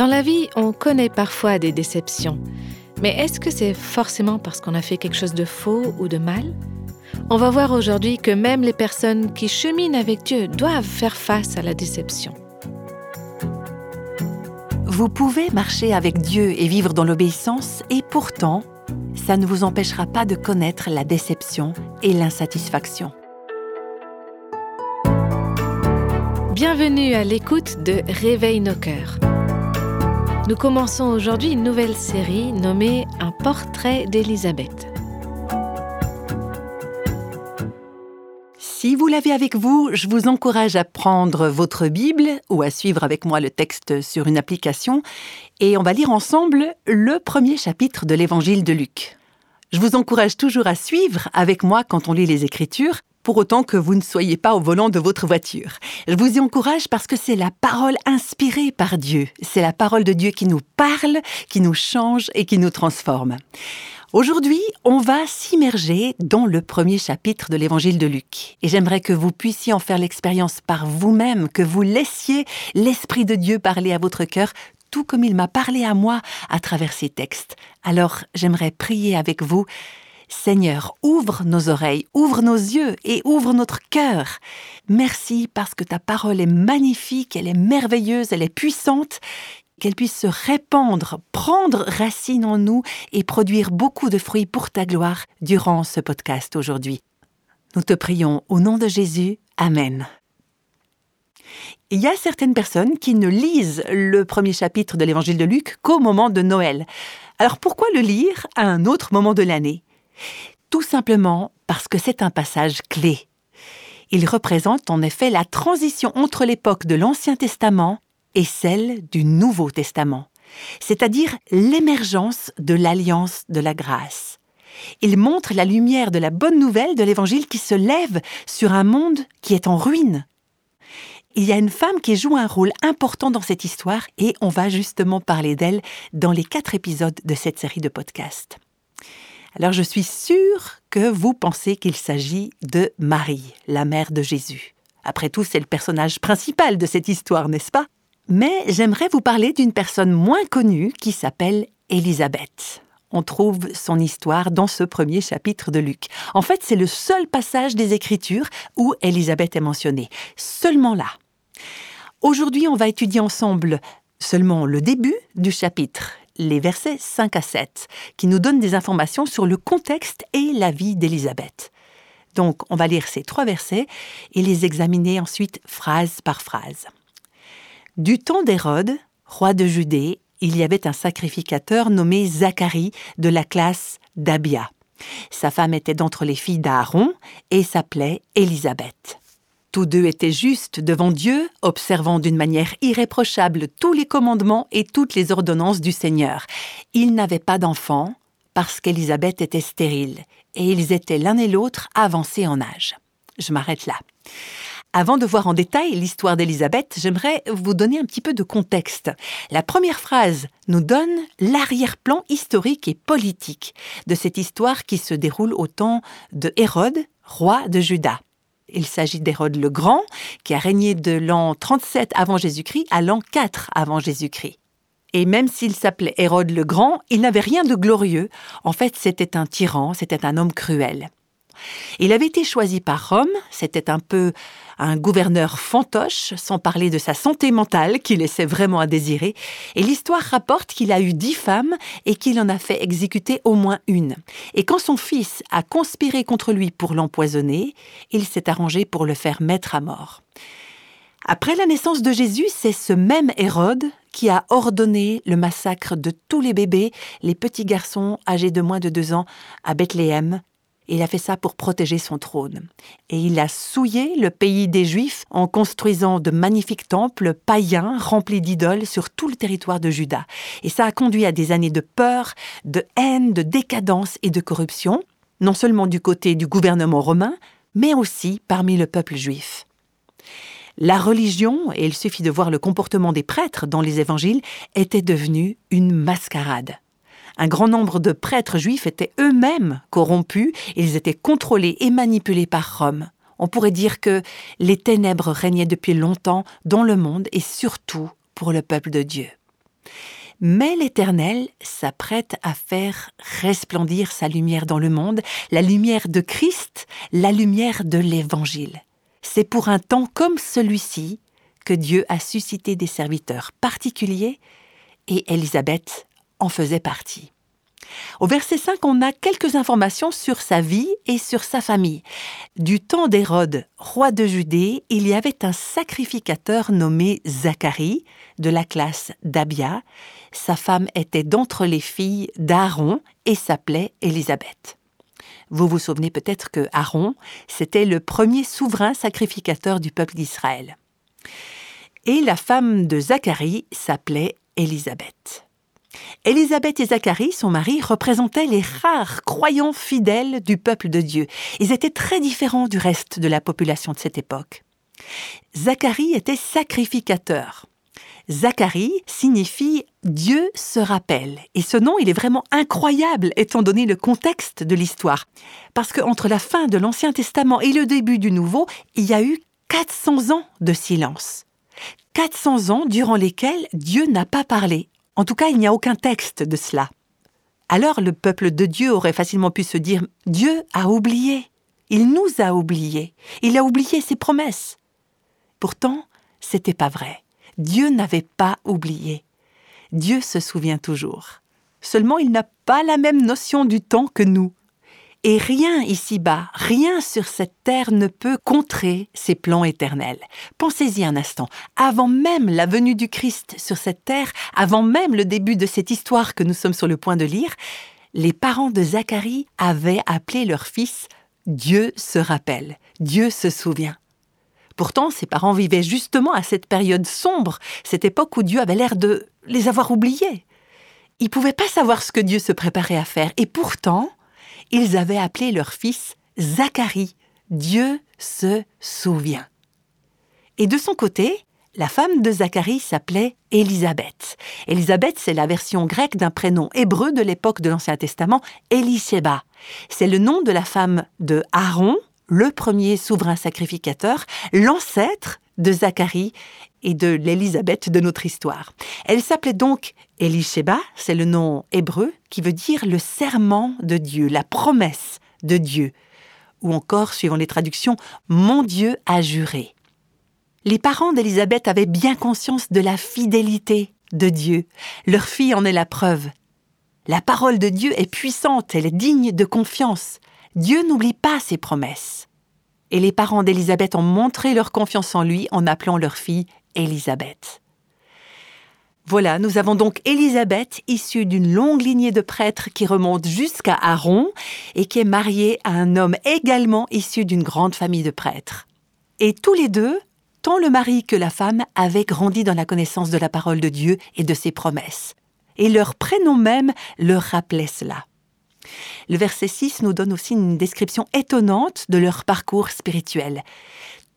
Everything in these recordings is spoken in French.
Dans la vie, on connaît parfois des déceptions. Mais est-ce que c'est forcément parce qu'on a fait quelque chose de faux ou de mal? On va voir aujourd'hui que même les personnes qui cheminent avec Dieu doivent faire face à la déception. Vous pouvez marcher avec Dieu et vivre dans l'obéissance et pourtant, ça ne vous empêchera pas de connaître la déception et l'insatisfaction. Bienvenue à l'écoute de Réveille nos cœurs nous commençons aujourd'hui une nouvelle série nommée Un portrait d'Élisabeth. Si vous l'avez avec vous, je vous encourage à prendre votre Bible ou à suivre avec moi le texte sur une application et on va lire ensemble le premier chapitre de l'évangile de Luc. Je vous encourage toujours à suivre avec moi quand on lit les Écritures pour autant que vous ne soyez pas au volant de votre voiture. Je vous y encourage parce que c'est la parole inspirée par Dieu. C'est la parole de Dieu qui nous parle, qui nous change et qui nous transforme. Aujourd'hui, on va s'immerger dans le premier chapitre de l'évangile de Luc. Et j'aimerais que vous puissiez en faire l'expérience par vous-même, que vous laissiez l'Esprit de Dieu parler à votre cœur tout comme il m'a parlé à moi à travers ces textes. Alors j'aimerais prier avec vous Seigneur, ouvre nos oreilles, ouvre nos yeux et ouvre notre cœur. Merci parce que ta parole est magnifique, elle est merveilleuse, elle est puissante, qu'elle puisse se répandre, prendre racine en nous et produire beaucoup de fruits pour ta gloire durant ce podcast aujourd'hui. Nous te prions au nom de Jésus. Amen. Il y a certaines personnes qui ne lisent le premier chapitre de l'évangile de Luc qu'au moment de Noël. Alors pourquoi le lire à un autre moment de l'année? Tout simplement parce que c'est un passage clé. Il représente en effet la transition entre l'époque de l'Ancien Testament et celle du Nouveau Testament, c'est-à-dire l'émergence de l'alliance de la grâce. Il montre la lumière de la bonne nouvelle de l'Évangile qui se lève sur un monde qui est en ruine. Il y a une femme qui joue un rôle important dans cette histoire et on va justement parler d'elle dans les quatre épisodes de cette série de podcasts. Alors je suis sûre que vous pensez qu'il s'agit de Marie, la mère de Jésus. Après tout, c'est le personnage principal de cette histoire, n'est-ce pas? Mais j'aimerais vous parler d'une personne moins connue qui s'appelle Élisabeth. On trouve son histoire dans ce premier chapitre de Luc. En fait, c'est le seul passage des Écritures où Élisabeth est mentionnée. Seulement là. Aujourd'hui, on va étudier ensemble seulement le début du chapitre les versets 5 à 7, qui nous donnent des informations sur le contexte et la vie d'Élisabeth. Donc, on va lire ces trois versets et les examiner ensuite phrase par phrase. Du temps d'Hérode, roi de Judée, il y avait un sacrificateur nommé Zacharie de la classe d'Abia. Sa femme était d'entre les filles d'Aaron et s'appelait Élisabeth. Tous deux étaient justes devant Dieu, observant d'une manière irréprochable tous les commandements et toutes les ordonnances du Seigneur. Ils n'avaient pas d'enfants parce qu'Élisabeth était stérile, et ils étaient l'un et l'autre avancés en âge. Je m'arrête là. Avant de voir en détail l'histoire d'Élisabeth, j'aimerais vous donner un petit peu de contexte. La première phrase nous donne l'arrière-plan historique et politique de cette histoire qui se déroule au temps de Hérode, roi de Juda. Il s'agit d'Hérode le Grand, qui a régné de l'an 37 avant Jésus-Christ à l'an 4 avant Jésus-Christ. Et même s'il s'appelait Hérode le Grand, il n'avait rien de glorieux. En fait, c'était un tyran, c'était un homme cruel. Il avait été choisi par Rome, c'était un peu un gouverneur fantoche, sans parler de sa santé mentale qui laissait vraiment à désirer, et l'histoire rapporte qu'il a eu dix femmes et qu'il en a fait exécuter au moins une. Et quand son fils a conspiré contre lui pour l'empoisonner, il s'est arrangé pour le faire mettre à mort. Après la naissance de Jésus, c'est ce même Hérode qui a ordonné le massacre de tous les bébés, les petits garçons âgés de moins de deux ans, à Bethléem, il a fait ça pour protéger son trône. Et il a souillé le pays des Juifs en construisant de magnifiques temples païens remplis d'idoles sur tout le territoire de Juda. Et ça a conduit à des années de peur, de haine, de décadence et de corruption, non seulement du côté du gouvernement romain, mais aussi parmi le peuple juif. La religion, et il suffit de voir le comportement des prêtres dans les évangiles, était devenue une mascarade. Un grand nombre de prêtres juifs étaient eux-mêmes corrompus, ils étaient contrôlés et manipulés par Rome. On pourrait dire que les ténèbres régnaient depuis longtemps dans le monde et surtout pour le peuple de Dieu. Mais l'Éternel s'apprête à faire resplendir sa lumière dans le monde, la lumière de Christ, la lumière de l'Évangile. C'est pour un temps comme celui-ci que Dieu a suscité des serviteurs particuliers et Élisabeth en faisait partie. Au verset 5, on a quelques informations sur sa vie et sur sa famille. Du temps d'Hérode, roi de Judée, il y avait un sacrificateur nommé Zacharie, de la classe d'Abia. Sa femme était d'entre les filles d'Aaron et s'appelait Élisabeth. Vous vous souvenez peut-être que Aaron, c'était le premier souverain sacrificateur du peuple d'Israël. Et la femme de Zacharie s'appelait Élisabeth. Élisabeth et Zacharie, son mari, représentaient les rares croyants fidèles du peuple de Dieu. Ils étaient très différents du reste de la population de cette époque. Zacharie était sacrificateur. Zacharie signifie Dieu se rappelle. Et ce nom, il est vraiment incroyable étant donné le contexte de l'histoire. Parce qu'entre la fin de l'Ancien Testament et le début du Nouveau, il y a eu 400 ans de silence. 400 ans durant lesquels Dieu n'a pas parlé. En tout cas, il n'y a aucun texte de cela. Alors le peuple de Dieu aurait facilement pu se dire Dieu a oublié. Il nous a oubliés. Il a oublié ses promesses. Pourtant, c'était pas vrai. Dieu n'avait pas oublié. Dieu se souvient toujours. Seulement, il n'a pas la même notion du temps que nous. Et rien ici-bas, rien sur cette terre ne peut contrer ses plans éternels. Pensez-y un instant. Avant même la venue du Christ sur cette terre, avant même le début de cette histoire que nous sommes sur le point de lire, les parents de Zacharie avaient appelé leur fils Dieu se rappelle, Dieu se souvient. Pourtant, ses parents vivaient justement à cette période sombre, cette époque où Dieu avait l'air de les avoir oubliés. Ils ne pouvaient pas savoir ce que Dieu se préparait à faire, et pourtant, ils avaient appelé leur fils Zacharie. Dieu se souvient. Et de son côté, la femme de Zacharie s'appelait Élisabeth. Élisabeth, c'est la version grecque d'un prénom hébreu de l'époque de l'Ancien Testament, Elisheba. C'est le nom de la femme de Aaron, le premier souverain sacrificateur, l'ancêtre de Zacharie et de l'Élisabeth de notre histoire. Elle s'appelait donc Elisheba, c'est le nom hébreu qui veut dire le serment de Dieu, la promesse de Dieu, ou encore, suivant les traductions, mon Dieu a juré. Les parents d'Élisabeth avaient bien conscience de la fidélité de Dieu. Leur fille en est la preuve. La parole de Dieu est puissante, elle est digne de confiance. Dieu n'oublie pas ses promesses. Et les parents d'Élisabeth ont montré leur confiance en lui en appelant leur fille Élisabeth. Voilà, nous avons donc Élisabeth, issue d'une longue lignée de prêtres qui remonte jusqu'à Aaron et qui est mariée à un homme également issu d'une grande famille de prêtres. Et tous les deux, tant le mari que la femme, avaient grandi dans la connaissance de la parole de Dieu et de ses promesses. Et leur prénom même leur rappelait cela. Le verset 6 nous donne aussi une description étonnante de leur parcours spirituel.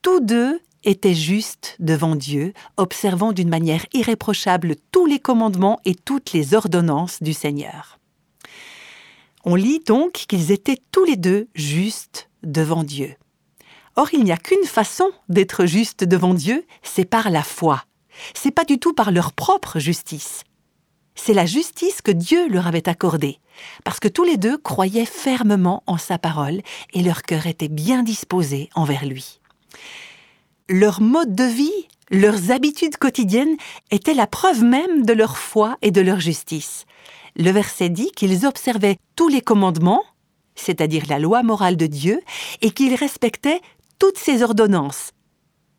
Tous deux était juste devant Dieu, observant d'une manière irréprochable tous les commandements et toutes les ordonnances du Seigneur. On lit donc qu'ils étaient tous les deux justes devant Dieu. Or, il n'y a qu'une façon d'être juste devant Dieu, c'est par la foi. C'est pas du tout par leur propre justice. C'est la justice que Dieu leur avait accordée, parce que tous les deux croyaient fermement en sa parole et leur cœur était bien disposé envers lui leur mode de vie, leurs habitudes quotidiennes étaient la preuve même de leur foi et de leur justice. Le verset dit qu'ils observaient tous les commandements, c'est-à-dire la loi morale de Dieu, et qu'ils respectaient toutes ses ordonnances,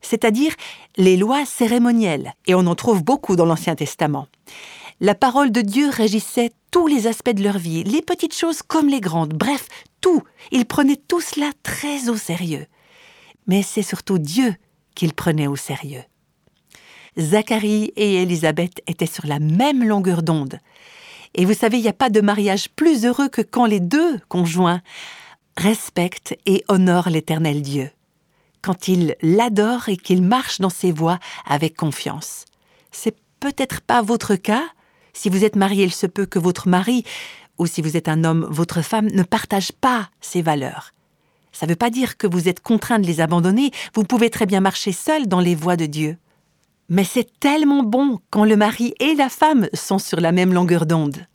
c'est-à-dire les lois cérémonielles, et on en trouve beaucoup dans l'Ancien Testament. La parole de Dieu régissait tous les aspects de leur vie, les petites choses comme les grandes, bref, tout. Ils prenaient tout cela très au sérieux. Mais c'est surtout Dieu qu'il prenait au sérieux. Zacharie et Élisabeth étaient sur la même longueur d'onde. Et vous savez, il n'y a pas de mariage plus heureux que quand les deux conjoints respectent et honorent l'Éternel Dieu, quand ils l'adorent et qu'ils marchent dans ses voies avec confiance. C'est peut-être pas votre cas. Si vous êtes marié, il se peut que votre mari, ou si vous êtes un homme, votre femme, ne partage pas ces valeurs. Ça ne veut pas dire que vous êtes contraint de les abandonner, vous pouvez très bien marcher seul dans les voies de Dieu. Mais c'est tellement bon quand le mari et la femme sont sur la même longueur d'onde.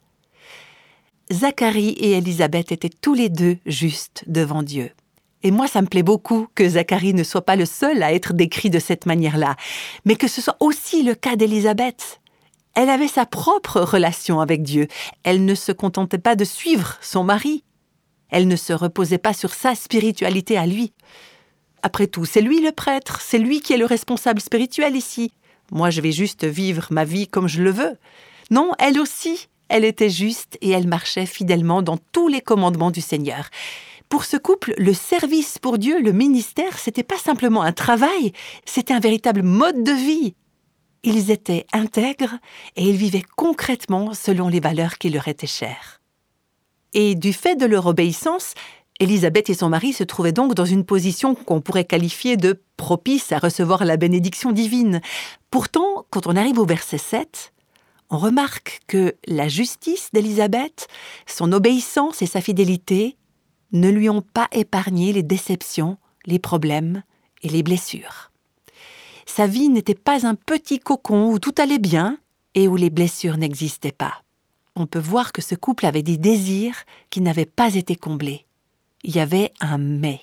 Zacharie et Élisabeth étaient tous les deux justes devant Dieu. Et moi, ça me plaît beaucoup que Zacharie ne soit pas le seul à être décrit de cette manière-là, mais que ce soit aussi le cas d'Élisabeth. Elle avait sa propre relation avec Dieu. Elle ne se contentait pas de suivre son mari. Elle ne se reposait pas sur sa spiritualité à lui. Après tout, c'est lui le prêtre, c'est lui qui est le responsable spirituel ici. Moi, je vais juste vivre ma vie comme je le veux. Non, elle aussi, elle était juste et elle marchait fidèlement dans tous les commandements du Seigneur. Pour ce couple, le service pour Dieu, le ministère, c'était pas simplement un travail, c'était un véritable mode de vie. Ils étaient intègres et ils vivaient concrètement selon les valeurs qui leur étaient chères. Et du fait de leur obéissance, Élisabeth et son mari se trouvaient donc dans une position qu'on pourrait qualifier de propice à recevoir la bénédiction divine. Pourtant, quand on arrive au verset 7, on remarque que la justice d'Élisabeth, son obéissance et sa fidélité ne lui ont pas épargné les déceptions, les problèmes et les blessures. Sa vie n'était pas un petit cocon où tout allait bien et où les blessures n'existaient pas. On peut voir que ce couple avait des désirs qui n'avaient pas été comblés. Il y avait un mais.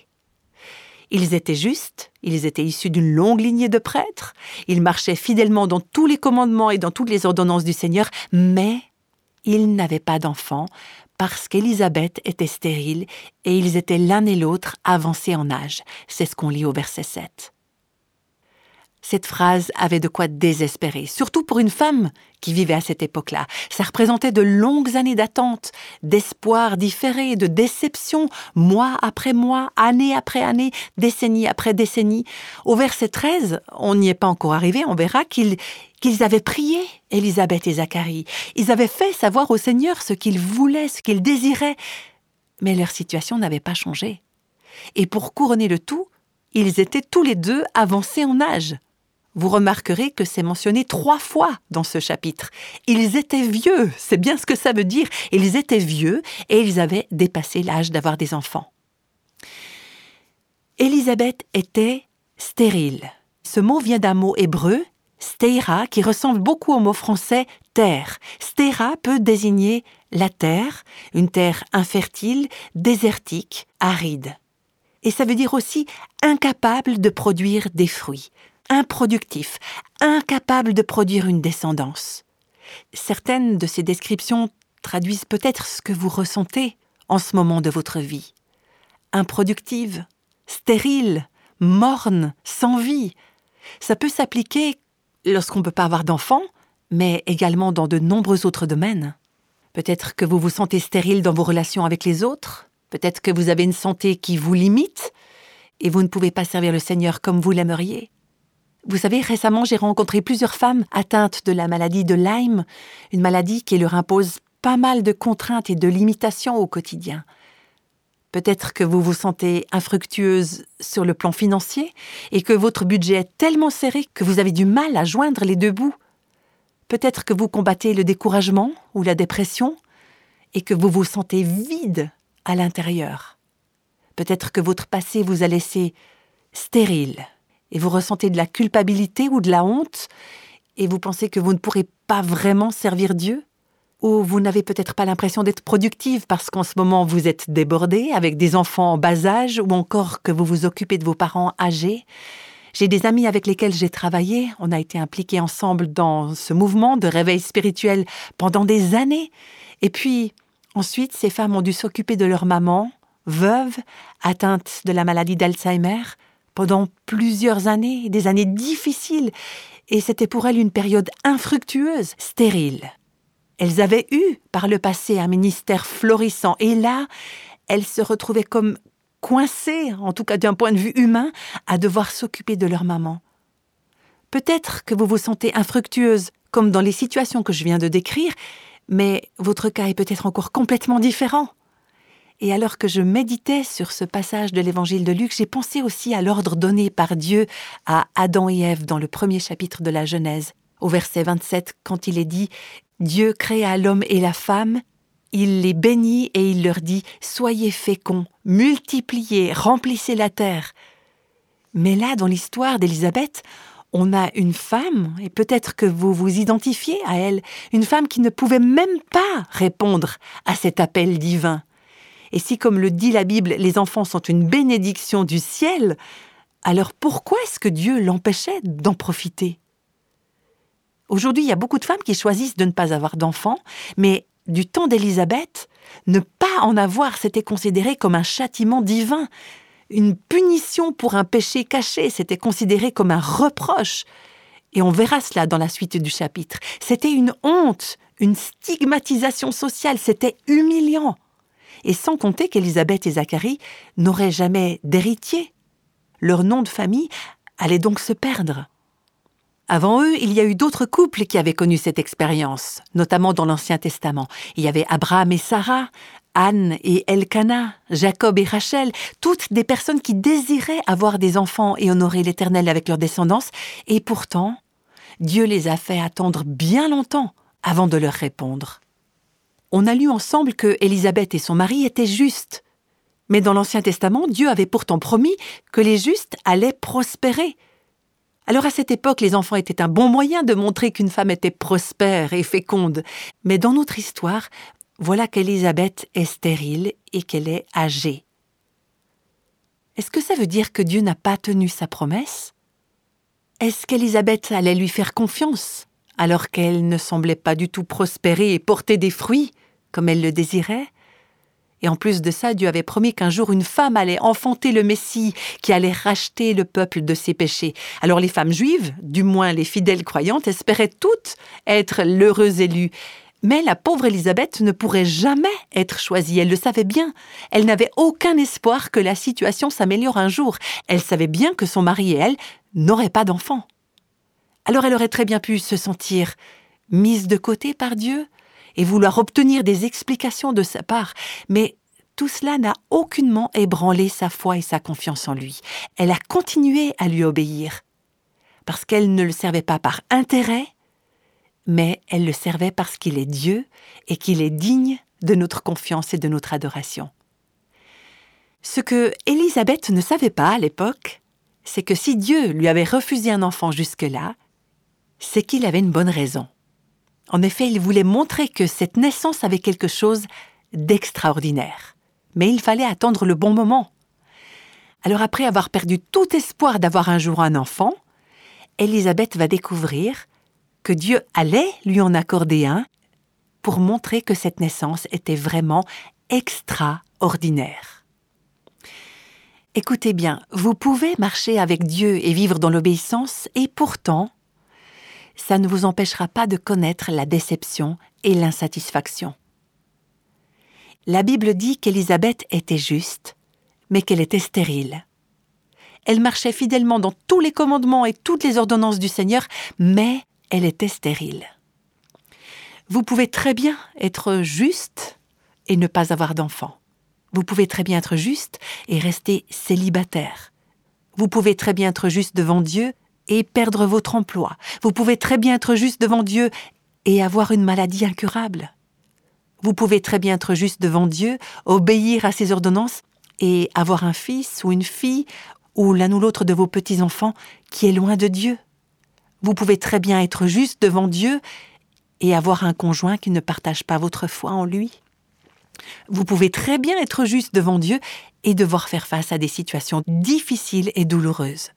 Ils étaient justes, ils étaient issus d'une longue lignée de prêtres, ils marchaient fidèlement dans tous les commandements et dans toutes les ordonnances du Seigneur, mais ils n'avaient pas d'enfants parce qu'Élisabeth était stérile et ils étaient l'un et l'autre avancés en âge. C'est ce qu'on lit au verset 7. Cette phrase avait de quoi désespérer, surtout pour une femme qui vivait à cette époque-là. Ça représentait de longues années d'attente, d'espoir différé, de déception, mois après mois, année après année, décennie après décennie. Au verset 13, on n'y est pas encore arrivé, on verra qu'ils qu'ils avaient prié, Élisabeth et Zacharie. Ils avaient fait savoir au Seigneur ce qu'ils voulaient, ce qu'ils désiraient. Mais leur situation n'avait pas changé. Et pour couronner le tout, ils étaient tous les deux avancés en âge vous remarquerez que c'est mentionné trois fois dans ce chapitre. Ils étaient vieux, c'est bien ce que ça veut dire. Ils étaient vieux et ils avaient dépassé l'âge d'avoir des enfants. Élisabeth était stérile. Ce mot vient d'un mot hébreu, steira, qui ressemble beaucoup au mot français terre. Stera peut désigner la terre, une terre infertile, désertique, aride. Et ça veut dire aussi incapable de produire des fruits improductif, incapable de produire une descendance. Certaines de ces descriptions traduisent peut-être ce que vous ressentez en ce moment de votre vie. Improductive, stérile, morne, sans vie. Ça peut s'appliquer lorsqu'on ne peut pas avoir d'enfants, mais également dans de nombreux autres domaines. Peut-être que vous vous sentez stérile dans vos relations avec les autres, peut-être que vous avez une santé qui vous limite, et vous ne pouvez pas servir le Seigneur comme vous l'aimeriez. Vous savez, récemment, j'ai rencontré plusieurs femmes atteintes de la maladie de Lyme, une maladie qui leur impose pas mal de contraintes et de limitations au quotidien. Peut-être que vous vous sentez infructueuse sur le plan financier et que votre budget est tellement serré que vous avez du mal à joindre les deux bouts. Peut-être que vous combattez le découragement ou la dépression et que vous vous sentez vide à l'intérieur. Peut-être que votre passé vous a laissé stérile et vous ressentez de la culpabilité ou de la honte, et vous pensez que vous ne pourrez pas vraiment servir Dieu? Ou vous n'avez peut-être pas l'impression d'être productive parce qu'en ce moment vous êtes débordé avec des enfants en bas âge ou encore que vous vous occupez de vos parents âgés? J'ai des amis avec lesquels j'ai travaillé, on a été impliqués ensemble dans ce mouvement de réveil spirituel pendant des années. Et puis, ensuite, ces femmes ont dû s'occuper de leur maman, veuve, atteinte de la maladie d'Alzheimer, pendant plusieurs années, des années difficiles, et c'était pour elles une période infructueuse, stérile. Elles avaient eu par le passé un ministère florissant, et là, elles se retrouvaient comme coincées, en tout cas d'un point de vue humain, à devoir s'occuper de leur maman. Peut-être que vous vous sentez infructueuse, comme dans les situations que je viens de décrire, mais votre cas est peut-être encore complètement différent. Et alors que je méditais sur ce passage de l'évangile de Luc, j'ai pensé aussi à l'ordre donné par Dieu à Adam et Ève dans le premier chapitre de la Genèse, au verset 27, quand il est dit Dieu créa l'homme et la femme, il les bénit et il leur dit Soyez féconds, multipliez, remplissez la terre. Mais là, dans l'histoire d'Élisabeth, on a une femme, et peut-être que vous vous identifiez à elle, une femme qui ne pouvait même pas répondre à cet appel divin. Et si, comme le dit la Bible, les enfants sont une bénédiction du ciel, alors pourquoi est-ce que Dieu l'empêchait d'en profiter? Aujourd'hui, il y a beaucoup de femmes qui choisissent de ne pas avoir d'enfants, mais du temps d'Élisabeth, ne pas en avoir, c'était considéré comme un châtiment divin. Une punition pour un péché caché, c'était considéré comme un reproche. Et on verra cela dans la suite du chapitre. C'était une honte, une stigmatisation sociale, c'était humiliant. Et sans compter qu'Élisabeth et Zacharie n'auraient jamais d'héritier. Leur nom de famille allait donc se perdre. Avant eux, il y a eu d'autres couples qui avaient connu cette expérience, notamment dans l'Ancien Testament. Il y avait Abraham et Sarah, Anne et Elkanah, Jacob et Rachel, toutes des personnes qui désiraient avoir des enfants et honorer l'Éternel avec leur descendance, et pourtant, Dieu les a fait attendre bien longtemps avant de leur répondre. On a lu ensemble que Élisabeth et son mari étaient justes. Mais dans l'Ancien Testament, Dieu avait pourtant promis que les justes allaient prospérer. Alors à cette époque, les enfants étaient un bon moyen de montrer qu'une femme était prospère et féconde. Mais dans notre histoire, voilà qu'Élisabeth est stérile et qu'elle est âgée. Est-ce que ça veut dire que Dieu n'a pas tenu sa promesse? Est-ce qu'Élisabeth allait lui faire confiance alors qu'elle ne semblait pas du tout prospérer et porter des fruits? Comme elle le désirait et en plus de ça, Dieu avait promis qu'un jour une femme allait enfanter le Messie qui allait racheter le peuple de ses péchés. Alors les femmes juives, du moins les fidèles croyantes, espéraient toutes être l'heureuse élue. Mais la pauvre Élisabeth ne pourrait jamais être choisie, elle le savait bien. Elle n'avait aucun espoir que la situation s'améliore un jour. Elle savait bien que son mari et elle n'auraient pas d'enfants. Alors elle aurait très bien pu se sentir mise de côté par Dieu et vouloir obtenir des explications de sa part, mais tout cela n'a aucunement ébranlé sa foi et sa confiance en lui. Elle a continué à lui obéir, parce qu'elle ne le servait pas par intérêt, mais elle le servait parce qu'il est Dieu et qu'il est digne de notre confiance et de notre adoration. Ce que Élisabeth ne savait pas à l'époque, c'est que si Dieu lui avait refusé un enfant jusque-là, c'est qu'il avait une bonne raison. En effet, il voulait montrer que cette naissance avait quelque chose d'extraordinaire. Mais il fallait attendre le bon moment. Alors après avoir perdu tout espoir d'avoir un jour un enfant, Élisabeth va découvrir que Dieu allait lui en accorder un pour montrer que cette naissance était vraiment extraordinaire. Écoutez bien, vous pouvez marcher avec Dieu et vivre dans l'obéissance, et pourtant, ça ne vous empêchera pas de connaître la déception et l'insatisfaction. La Bible dit qu'Élisabeth était juste, mais qu'elle était stérile. Elle marchait fidèlement dans tous les commandements et toutes les ordonnances du Seigneur, mais elle était stérile. Vous pouvez très bien être juste et ne pas avoir d'enfant. Vous pouvez très bien être juste et rester célibataire. Vous pouvez très bien être juste devant Dieu et perdre votre emploi. Vous pouvez très bien être juste devant Dieu et avoir une maladie incurable. Vous pouvez très bien être juste devant Dieu, obéir à ses ordonnances et avoir un fils ou une fille ou l'un ou l'autre de vos petits-enfants qui est loin de Dieu. Vous pouvez très bien être juste devant Dieu et avoir un conjoint qui ne partage pas votre foi en lui. Vous pouvez très bien être juste devant Dieu et devoir faire face à des situations difficiles et douloureuses.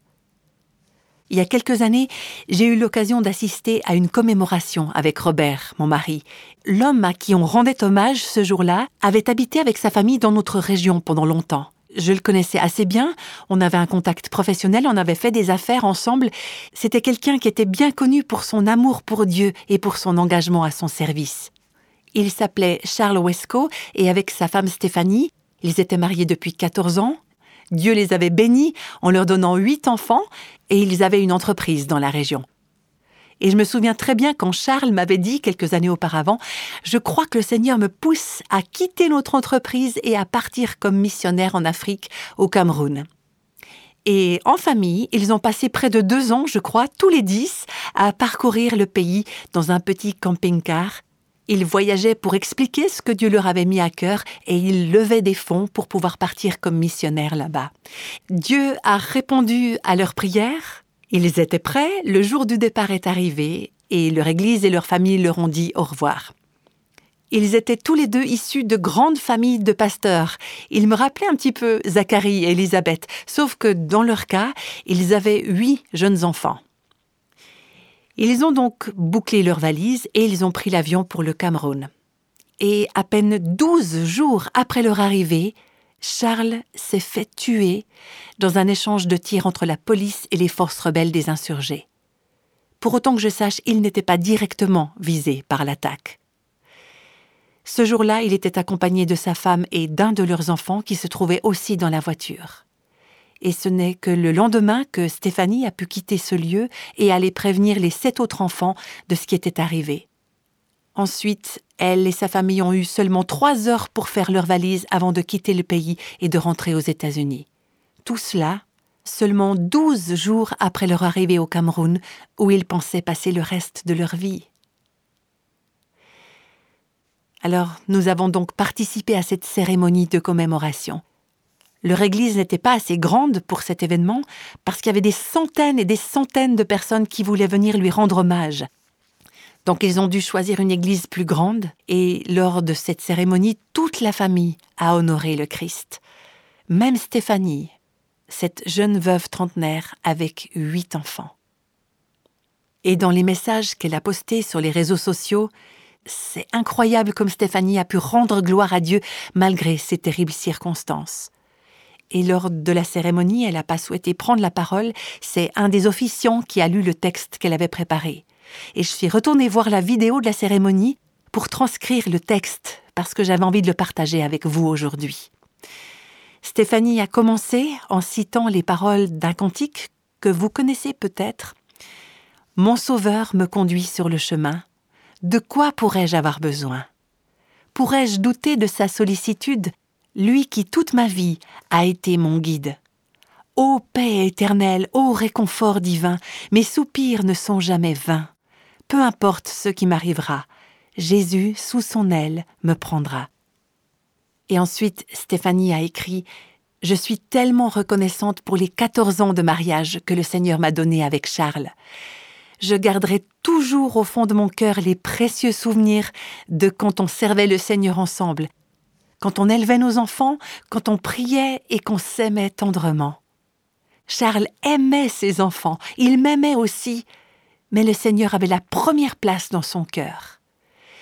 Il y a quelques années, j'ai eu l'occasion d'assister à une commémoration avec Robert, mon mari. L'homme à qui on rendait hommage ce jour-là avait habité avec sa famille dans notre région pendant longtemps. Je le connaissais assez bien, on avait un contact professionnel, on avait fait des affaires ensemble. C'était quelqu'un qui était bien connu pour son amour pour Dieu et pour son engagement à son service. Il s'appelait Charles Wesco et avec sa femme Stéphanie, ils étaient mariés depuis 14 ans. Dieu les avait bénis en leur donnant huit enfants et ils avaient une entreprise dans la région. Et je me souviens très bien quand Charles m'avait dit quelques années auparavant, je crois que le Seigneur me pousse à quitter notre entreprise et à partir comme missionnaire en Afrique, au Cameroun. Et en famille, ils ont passé près de deux ans, je crois, tous les dix, à parcourir le pays dans un petit camping-car. Ils voyageaient pour expliquer ce que Dieu leur avait mis à cœur et ils levaient des fonds pour pouvoir partir comme missionnaires là-bas. Dieu a répondu à leurs prières Ils étaient prêts, le jour du départ est arrivé, et leur église et leur famille leur ont dit au revoir. Ils étaient tous les deux issus de grandes familles de pasteurs. Ils me rappelaient un petit peu Zacharie et Élisabeth, sauf que dans leur cas, ils avaient huit jeunes enfants. Ils ont donc bouclé leurs valises et ils ont pris l'avion pour le Cameroun. Et à peine douze jours après leur arrivée, Charles s'est fait tuer dans un échange de tirs entre la police et les forces rebelles des insurgés. Pour autant que je sache, il n'était pas directement visé par l'attaque. Ce jour-là, il était accompagné de sa femme et d'un de leurs enfants qui se trouvaient aussi dans la voiture. Et ce n'est que le lendemain que Stéphanie a pu quitter ce lieu et aller prévenir les sept autres enfants de ce qui était arrivé. Ensuite, elle et sa famille ont eu seulement trois heures pour faire leurs valises avant de quitter le pays et de rentrer aux États-Unis. Tout cela seulement douze jours après leur arrivée au Cameroun, où ils pensaient passer le reste de leur vie. Alors nous avons donc participé à cette cérémonie de commémoration. Leur église n'était pas assez grande pour cet événement parce qu'il y avait des centaines et des centaines de personnes qui voulaient venir lui rendre hommage. Donc ils ont dû choisir une église plus grande et lors de cette cérémonie, toute la famille a honoré le Christ. Même Stéphanie, cette jeune veuve trentenaire avec huit enfants. Et dans les messages qu'elle a postés sur les réseaux sociaux, c'est incroyable comme Stéphanie a pu rendre gloire à Dieu malgré ces terribles circonstances. Et lors de la cérémonie, elle n'a pas souhaité prendre la parole, c'est un des officiants qui a lu le texte qu'elle avait préparé. Et je suis retournée voir la vidéo de la cérémonie pour transcrire le texte, parce que j'avais envie de le partager avec vous aujourd'hui. Stéphanie a commencé en citant les paroles d'un cantique que vous connaissez peut-être. Mon Sauveur me conduit sur le chemin, de quoi pourrais-je avoir besoin? Pourrais-je douter de sa sollicitude, lui qui toute ma vie a été mon guide Ô paix éternelle, ô réconfort divin, mes soupirs ne sont jamais vains. Peu importe ce qui m'arrivera, Jésus, sous son aile, me prendra. Et ensuite, Stéphanie a écrit Je suis tellement reconnaissante pour les quatorze ans de mariage que le Seigneur m'a donné avec Charles je garderai toujours au fond de mon cœur les précieux souvenirs de quand on servait le Seigneur ensemble, quand on élevait nos enfants, quand on priait et qu'on s'aimait tendrement. Charles aimait ses enfants, il m'aimait aussi, mais le Seigneur avait la première place dans son cœur.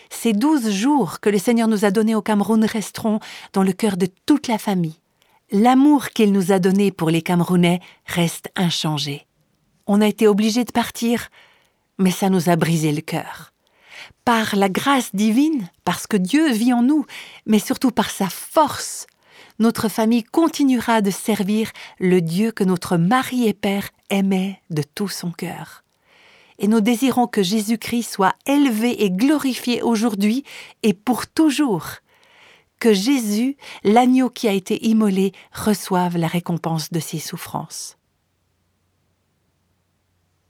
Ces douze jours que le Seigneur nous a donnés au Cameroun resteront dans le cœur de toute la famille. L'amour qu'il nous a donné pour les Camerounais reste inchangé. On a été obligé de partir, mais ça nous a brisé le cœur. Par la grâce divine, parce que Dieu vit en nous, mais surtout par sa force, notre famille continuera de servir le Dieu que notre mari et père aimait de tout son cœur. Et nous désirons que Jésus-Christ soit élevé et glorifié aujourd'hui et pour toujours. Que Jésus, l'agneau qui a été immolé, reçoive la récompense de ses souffrances.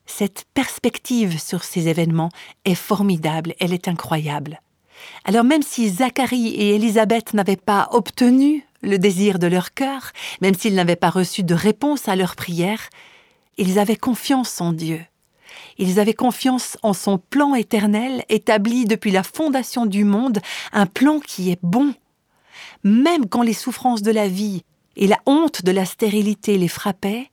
Cette perspective sur ces événements est formidable, elle est incroyable. Alors même si Zacharie et Élisabeth n'avaient pas obtenu le désir de leur cœur, même s'ils n'avaient pas reçu de réponse à leurs prières, ils avaient confiance en Dieu. Ils avaient confiance en son plan éternel établi depuis la fondation du monde, un plan qui est bon. Même quand les souffrances de la vie et la honte de la stérilité les frappaient,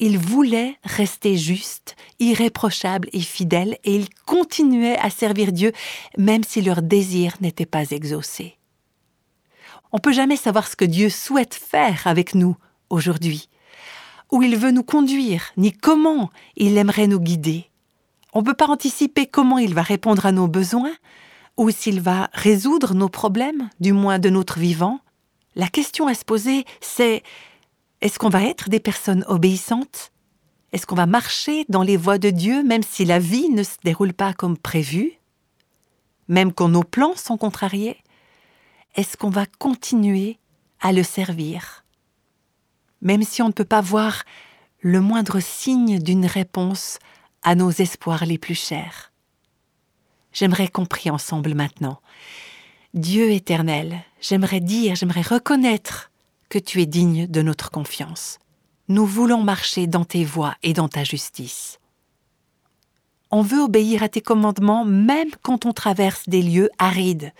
ils voulaient rester justes, irréprochables et fidèles, et ils continuaient à servir Dieu même si leur désir n'était pas exaucé. On peut jamais savoir ce que Dieu souhaite faire avec nous aujourd'hui, où il veut nous conduire, ni comment il aimerait nous guider. On ne peut pas anticiper comment il va répondre à nos besoins, ou s'il va résoudre nos problèmes, du moins de notre vivant. La question à se poser, c'est est-ce qu'on va être des personnes obéissantes? Est-ce qu'on va marcher dans les voies de Dieu même si la vie ne se déroule pas comme prévu? Même quand nos plans sont contrariés? Est-ce qu'on va continuer à le servir? Même si on ne peut pas voir le moindre signe d'une réponse à nos espoirs les plus chers. J'aimerais qu'on prie ensemble maintenant. Dieu éternel, j'aimerais dire, j'aimerais reconnaître que tu es digne de notre confiance. nous voulons marcher dans tes voies et dans ta justice. On veut obéir à tes commandements même quand on traverse des lieux arides,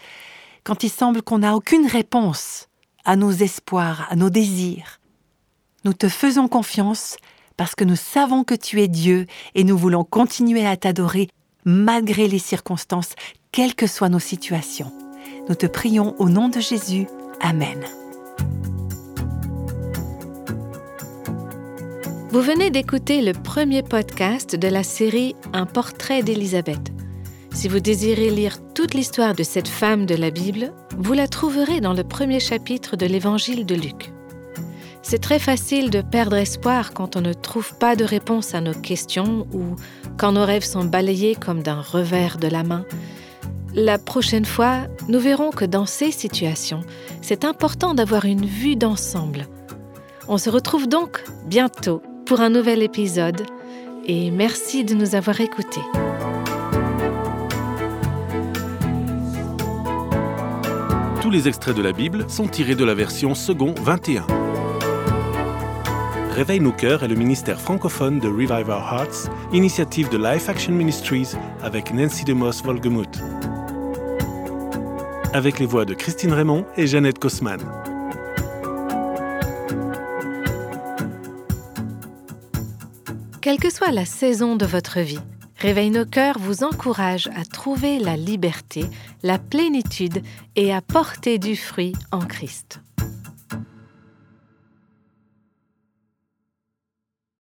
quand il semble qu'on n'a aucune réponse à nos espoirs, à nos désirs. Nous te faisons confiance parce que nous savons que tu es Dieu et nous voulons continuer à t'adorer malgré les circonstances, quelles que soient nos situations. Nous te prions au nom de Jésus. Amen. Vous venez d'écouter le premier podcast de la série Un portrait d'Élisabeth. Si vous désirez lire toute l'histoire de cette femme de la Bible, vous la trouverez dans le premier chapitre de l'Évangile de Luc. C'est très facile de perdre espoir quand on ne trouve pas de réponse à nos questions ou quand nos rêves sont balayés comme d'un revers de la main. La prochaine fois, nous verrons que dans ces situations, c'est important d'avoir une vue d'ensemble. On se retrouve donc bientôt pour un nouvel épisode et merci de nous avoir écoutés. Tous les extraits de la Bible sont tirés de la version second 21. Réveille nos cœurs est le ministère francophone de Revive Our Hearts, initiative de Life Action Ministries avec Nancy DeMoss Volgemuth. Avec les voix de Christine Raymond et Jeannette Kosman. Quelle que soit la saison de votre vie, Réveille nos cœurs vous encourage à trouver la liberté, la plénitude et à porter du fruit en Christ.